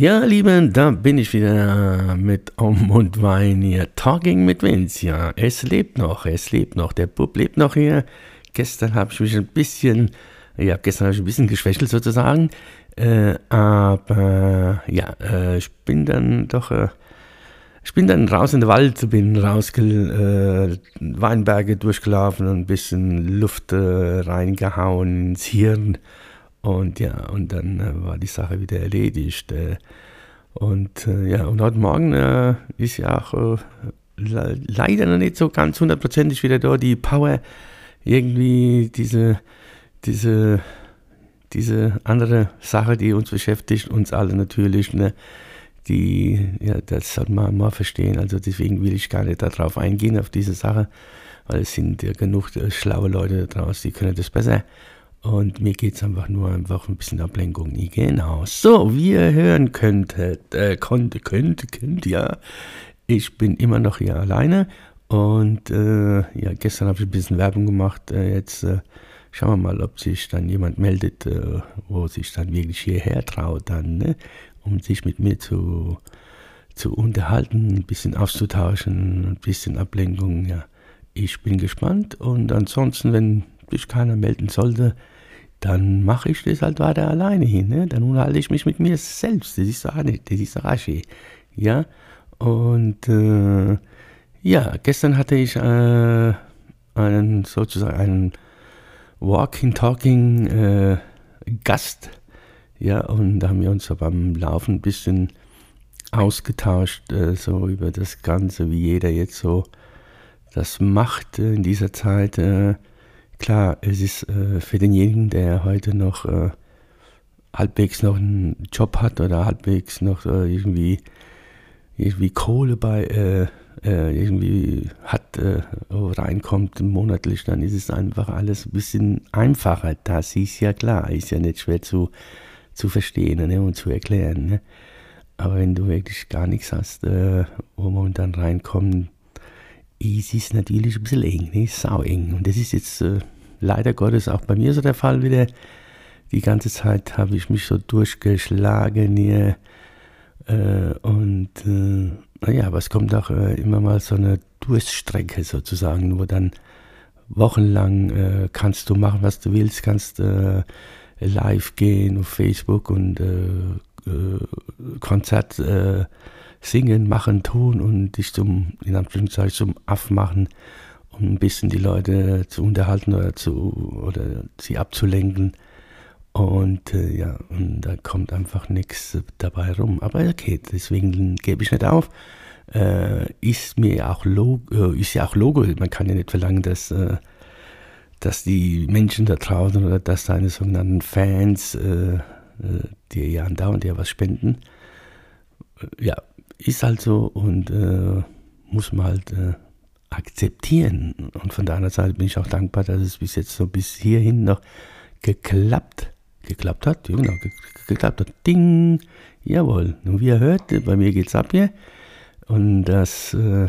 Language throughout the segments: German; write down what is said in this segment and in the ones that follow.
Ja, Lieben, da bin ich wieder mit Um und Wein hier. Talking mit Vince, ja. Es lebt noch, es lebt noch. Der Bub lebt noch hier. Gestern habe ich mich ein bisschen, ja, gestern habe ich ein bisschen geschwächelt sozusagen. Äh, aber, ja, äh, ich bin dann doch, äh, ich bin dann raus in den Wald, bin raus, äh, Weinberge durchgelaufen und ein bisschen Luft äh, reingehauen ins Hirn und ja, und dann äh, war die Sache wieder erledigt. Äh, und äh, ja, und heute Morgen ist ja auch leider noch nicht so ganz hundertprozentig wieder da die Power, irgendwie diese, diese, diese andere Sache, die uns beschäftigt, uns alle natürlich, ne, die, ja, das sollte man mal verstehen. Also deswegen will ich gar nicht darauf eingehen, auf diese Sache, weil es sind ja genug schlaue Leute draußen, die können das besser. Und mir geht es einfach nur einfach ein bisschen Ablenkung. Genau. So, wie ihr hören könntet, äh, konnte, könnt, könnt, ja. Ich bin immer noch hier alleine. Und äh, ja, gestern habe ich ein bisschen Werbung gemacht. Äh, jetzt äh, schauen wir mal, ob sich dann jemand meldet, äh, wo sich dann wirklich hierher traut, dann, ne? um sich mit mir zu, zu unterhalten, ein bisschen auszutauschen, ein bisschen Ablenkung. Ja, ich bin gespannt. Und ansonsten, wenn sich keiner melden sollte, dann mache ich das halt weiter alleine hin. Ne? Dann unterhalte ich mich mit mir selbst. Das ist doch nicht, das ist doch schön. Ja, und äh, ja, gestern hatte ich äh, einen sozusagen einen Walking, Talking äh, Gast. Ja, und da haben wir uns so beim Laufen ein bisschen ausgetauscht, äh, so über das Ganze, wie jeder jetzt so das macht in dieser Zeit. Klar, es ist äh, für denjenigen, der heute noch äh, halbwegs noch einen Job hat oder halbwegs noch äh, irgendwie, irgendwie Kohle bei äh, äh, irgendwie hat, äh, reinkommt monatlich, dann ist es einfach alles ein bisschen einfacher. Das ist ja klar, ist ja nicht schwer zu, zu verstehen ne, und zu erklären. Ne? Aber wenn du wirklich gar nichts hast, wo man dann reinkommt, ist es natürlich ein bisschen eng, ne? sau eng. Und das ist jetzt äh, leider Gottes auch bei mir so der Fall wieder. Die ganze Zeit habe ich mich so durchgeschlagen hier. Äh, und äh, naja, aber es kommt auch äh, immer mal so eine Durststrecke sozusagen, wo dann wochenlang äh, kannst du machen, was du willst, kannst äh, live gehen auf Facebook und äh, Konzert singen, machen, tun und dich zum, in Anführungszeichen, zum Aff machen, um ein bisschen die Leute zu unterhalten oder, zu, oder sie abzulenken. Und äh, ja, und da kommt einfach nichts dabei rum. Aber okay, deswegen gebe ich nicht auf. Äh, ist mir auch Logo, äh, ist ja auch Logo. Man kann ja nicht verlangen, dass, äh, dass die Menschen da draußen oder dass deine sogenannten Fans äh, äh, dir ja andauernd ja was spenden. ja, ist halt so und muss man halt akzeptieren. Und von deiner Seite bin ich auch dankbar, dass es bis jetzt so bis hierhin noch geklappt, geklappt hat. Ja, genau, geklappt hat. Ding! Jawohl. Und wie ihr hört, bei mir geht's ab hier. Und das äh,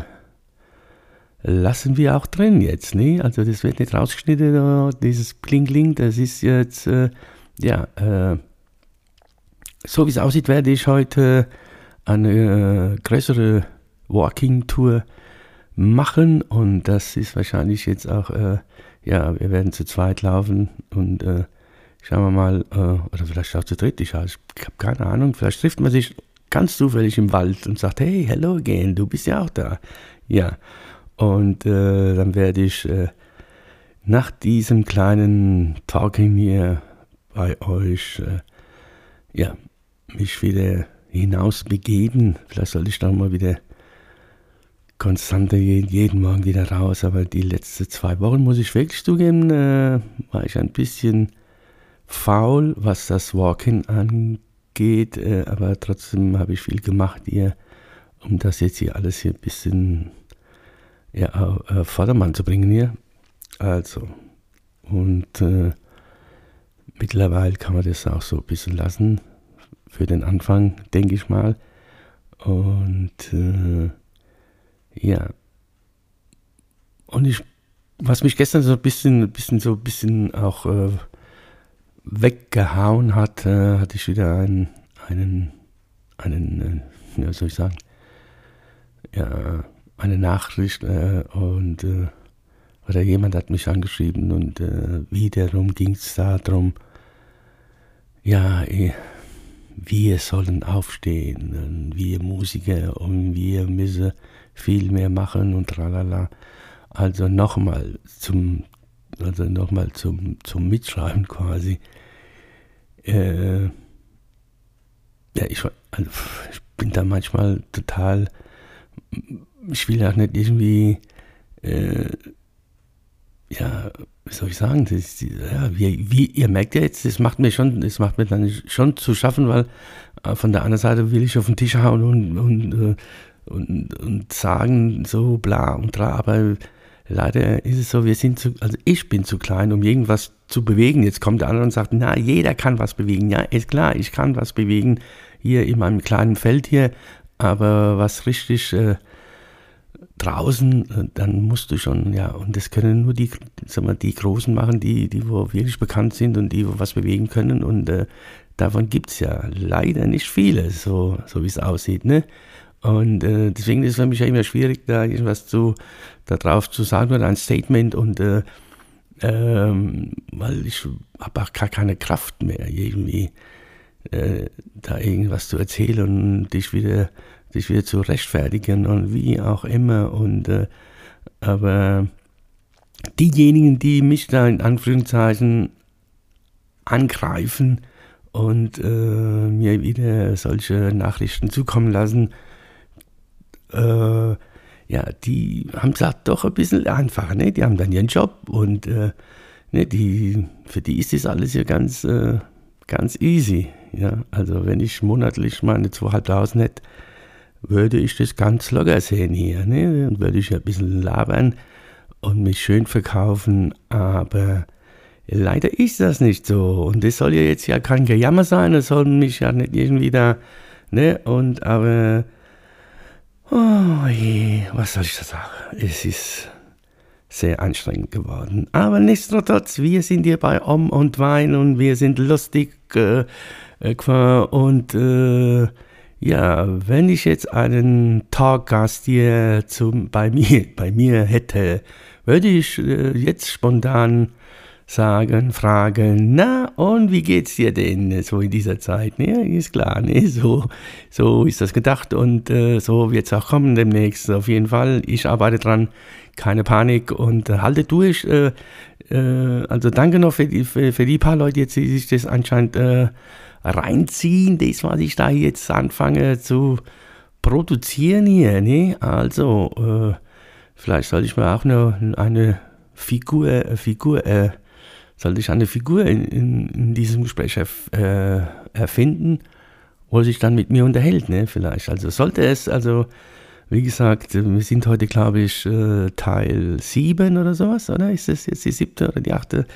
lassen wir auch drin jetzt, ne? Also das wird nicht rausgeschnitten, dieses Kling-Kling, das ist jetzt, äh, ja, äh, so wie es aussieht, werde ich heute eine äh, größere Walking-Tour machen und das ist wahrscheinlich jetzt auch, äh, ja, wir werden zu zweit laufen und äh, schauen wir mal, äh, oder vielleicht auch zu dritt, ich, ich habe keine Ahnung, vielleicht trifft man sich ganz zufällig im Wald und sagt, hey, hello again, du bist ja auch da. Ja, und äh, dann werde ich äh, nach diesem kleinen Talking hier bei euch, ja, mich wieder hinaus begeben. Vielleicht soll ich da mal wieder konstante jeden Morgen wieder raus, aber die letzten zwei Wochen, muss ich wirklich zugeben, äh, war ich ein bisschen faul, was das Walking angeht, äh, aber trotzdem habe ich viel gemacht hier, um das jetzt hier alles hier ein bisschen ja, auf Vordermann zu bringen hier. Also, und äh, mittlerweile kann man das auch so ein bisschen lassen, für den Anfang, denke ich mal. Und äh, ja. Und ich, was mich gestern so ein bisschen, bisschen so ein bisschen auch äh, weggehauen hat, äh, hatte ich wieder einen, einen, einen, äh, ja, soll ich sagen, ja, eine Nachricht äh, und äh, oder jemand hat mich angeschrieben und äh, wiederum ging es darum, ja, eh, wir sollen aufstehen, wir Musiker und wir müssen viel mehr machen und tralala. Also nochmal zum, also nochmal zum, zum Mitschreiben quasi. Äh, ja, ich, also, ich bin da manchmal total, ich will auch nicht irgendwie, äh, ja, wie soll ich sagen, das, ja, wie, wie, ihr merkt ja jetzt, das macht mir schon, das macht mir dann schon zu schaffen, weil äh, von der anderen Seite will ich auf den Tisch hauen und, und, äh, und, und sagen so bla und tra, aber leider ist es so, wir sind zu, also ich bin zu klein, um irgendwas zu bewegen. Jetzt kommt der andere und sagt, na, jeder kann was bewegen. Ja, ist klar, ich kann was bewegen hier in meinem kleinen Feld hier, aber was richtig äh, draußen, äh, dann musst du schon, ja, und das können nur die, sag mal, die Großen machen, die, die wo wirklich bekannt sind und die wo was bewegen können und äh, davon gibt es ja leider nicht viele, so, so wie es aussieht, ne? Und äh, deswegen ist es für mich ja immer schwierig, da irgendwas zu, darauf zu sagen oder ein Statement und äh, ähm, weil ich habe auch gar keine Kraft mehr, irgendwie äh, da irgendwas zu erzählen und dich wieder sich wieder zu rechtfertigen und wie auch immer. Und äh, aber diejenigen, die mich da in Anführungszeichen angreifen und äh, mir wieder solche Nachrichten zukommen lassen, äh, ja, die haben es doch ein bisschen einfacher, ne? Die haben dann ihren Job und äh, ne, die, für die ist das alles ja ganz, äh, ganz easy. Ja? Also wenn ich monatlich meine 2.500 hätte, würde ich das ganz locker sehen hier. Ne? Dann würde ich ein bisschen labern und mich schön verkaufen, aber leider ist das nicht so. Und das soll ja jetzt ja kein Gejammer sein, das soll mich ja nicht irgendwie da, ne? Und aber, oh je, was soll ich da sagen? Es ist sehr anstrengend geworden. Aber nichtsdestotrotz, wir sind hier bei Om und Wein und wir sind lustig äh, äh und äh, ja, wenn ich jetzt einen Talkgast hier zum, bei, mir, bei mir hätte, würde ich äh, jetzt spontan sagen, fragen, na und wie geht's dir denn so in dieser Zeit? Ne, ist klar, ne, so, so ist das gedacht und äh, so wird es auch kommen demnächst. Auf jeden Fall, ich arbeite dran, keine Panik und äh, halte durch. Äh, äh also danke noch für die, für, für, die paar Leute jetzt, die sich das anscheinend äh, reinziehen, das, was ich da jetzt anfange zu produzieren hier. Ne? Also, äh, vielleicht sollte ich mir auch noch eine Figur, Figur, äh, sollte ich eine Figur in, in, in diesem Gespräch erf, äh, erfinden, wo sich dann mit mir unterhält, ne? Vielleicht. Also sollte es, also wie gesagt, wir sind heute, glaube ich, äh, Teil 7 oder sowas, oder? Ist das jetzt die siebte oder die achte?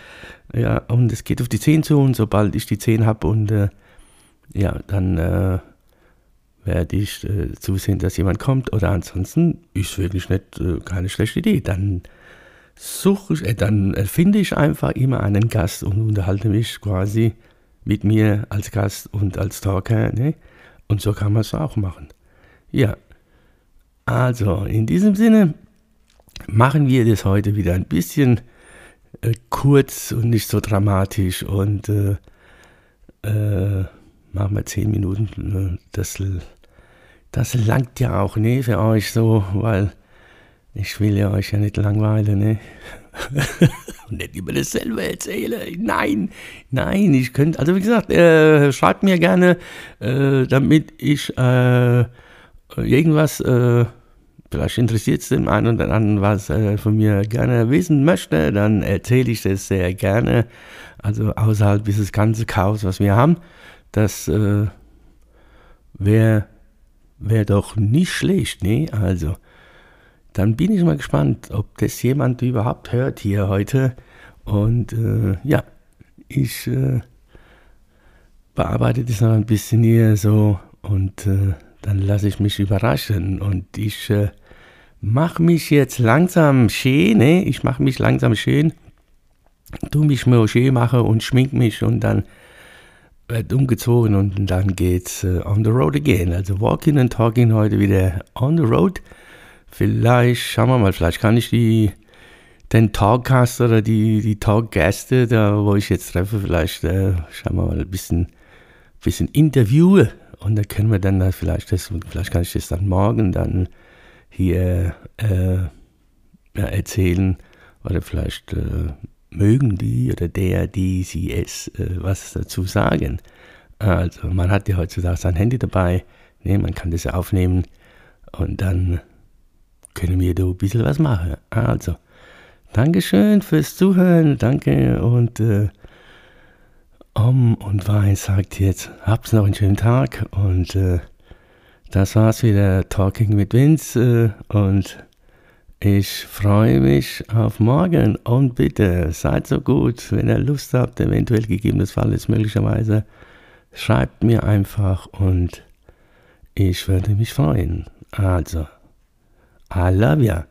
Ja, und es geht auf die 10 zu und sobald ich die 10 habe und äh, ja, dann äh, werde ich äh, zusehen, dass jemand kommt. Oder ansonsten ist wirklich nicht äh, keine schlechte Idee. Dann suche ich, äh, dann finde ich einfach immer einen Gast und unterhalte mich quasi mit mir als Gast und als Talker. Ne? Und so kann man es auch machen. Ja, also, in diesem Sinne machen wir das heute wieder ein bisschen äh, kurz und nicht so dramatisch und äh, äh, machen wir zehn Minuten. Äh, das, das langt ja auch ne, für euch so, weil ich will ja euch ja nicht langweilen. Ne? und nicht über dasselbe erzählen. Nein, nein, ich könnte, also wie gesagt, äh, schreibt mir gerne, äh, damit ich irgendwas, äh, vielleicht interessiert es dem einen oder anderen, was er von mir gerne wissen möchte, dann erzähle ich das sehr gerne. Also außerhalb dieses ganzen Chaos, was wir haben, das äh, wäre wär doch nicht schlecht, ne? Also dann bin ich mal gespannt, ob das jemand überhaupt hört hier heute. Und äh, ja, ich äh, bearbeite das noch ein bisschen hier so und äh, dann lasse ich mich überraschen. Und ich äh, mache mich jetzt langsam schön, ne? Ich mache mich langsam schön, tu mich mal schön mache und schmink mich und dann wird umgezogen und dann geht's uh, on the road again. Also Walking and Talking heute wieder on the road. Vielleicht, schauen wir mal, vielleicht kann ich die, den Talkcast oder die, die Talkgäste, da wo ich jetzt treffe, vielleicht, äh, schauen wir mal, ein bisschen, bisschen interviewen und da können wir dann vielleicht das, vielleicht kann ich das dann morgen dann hier äh, ja, erzählen oder vielleicht äh, mögen die oder der, die, sie es äh, was dazu sagen. Also man hat ja heutzutage sein Handy dabei, ne, man kann das aufnehmen und dann können wir da ein bisschen was machen. Also, Dankeschön fürs Zuhören, danke und äh, Om und Wein sagt jetzt, hab's noch einen schönen Tag und äh, das war's wieder Talking mit Vince äh, und ich freue mich auf morgen und bitte seid so gut, wenn ihr Lust habt, eventuell gegebenenfalls möglicherweise, schreibt mir einfach und ich würde mich freuen. Also, I love ya.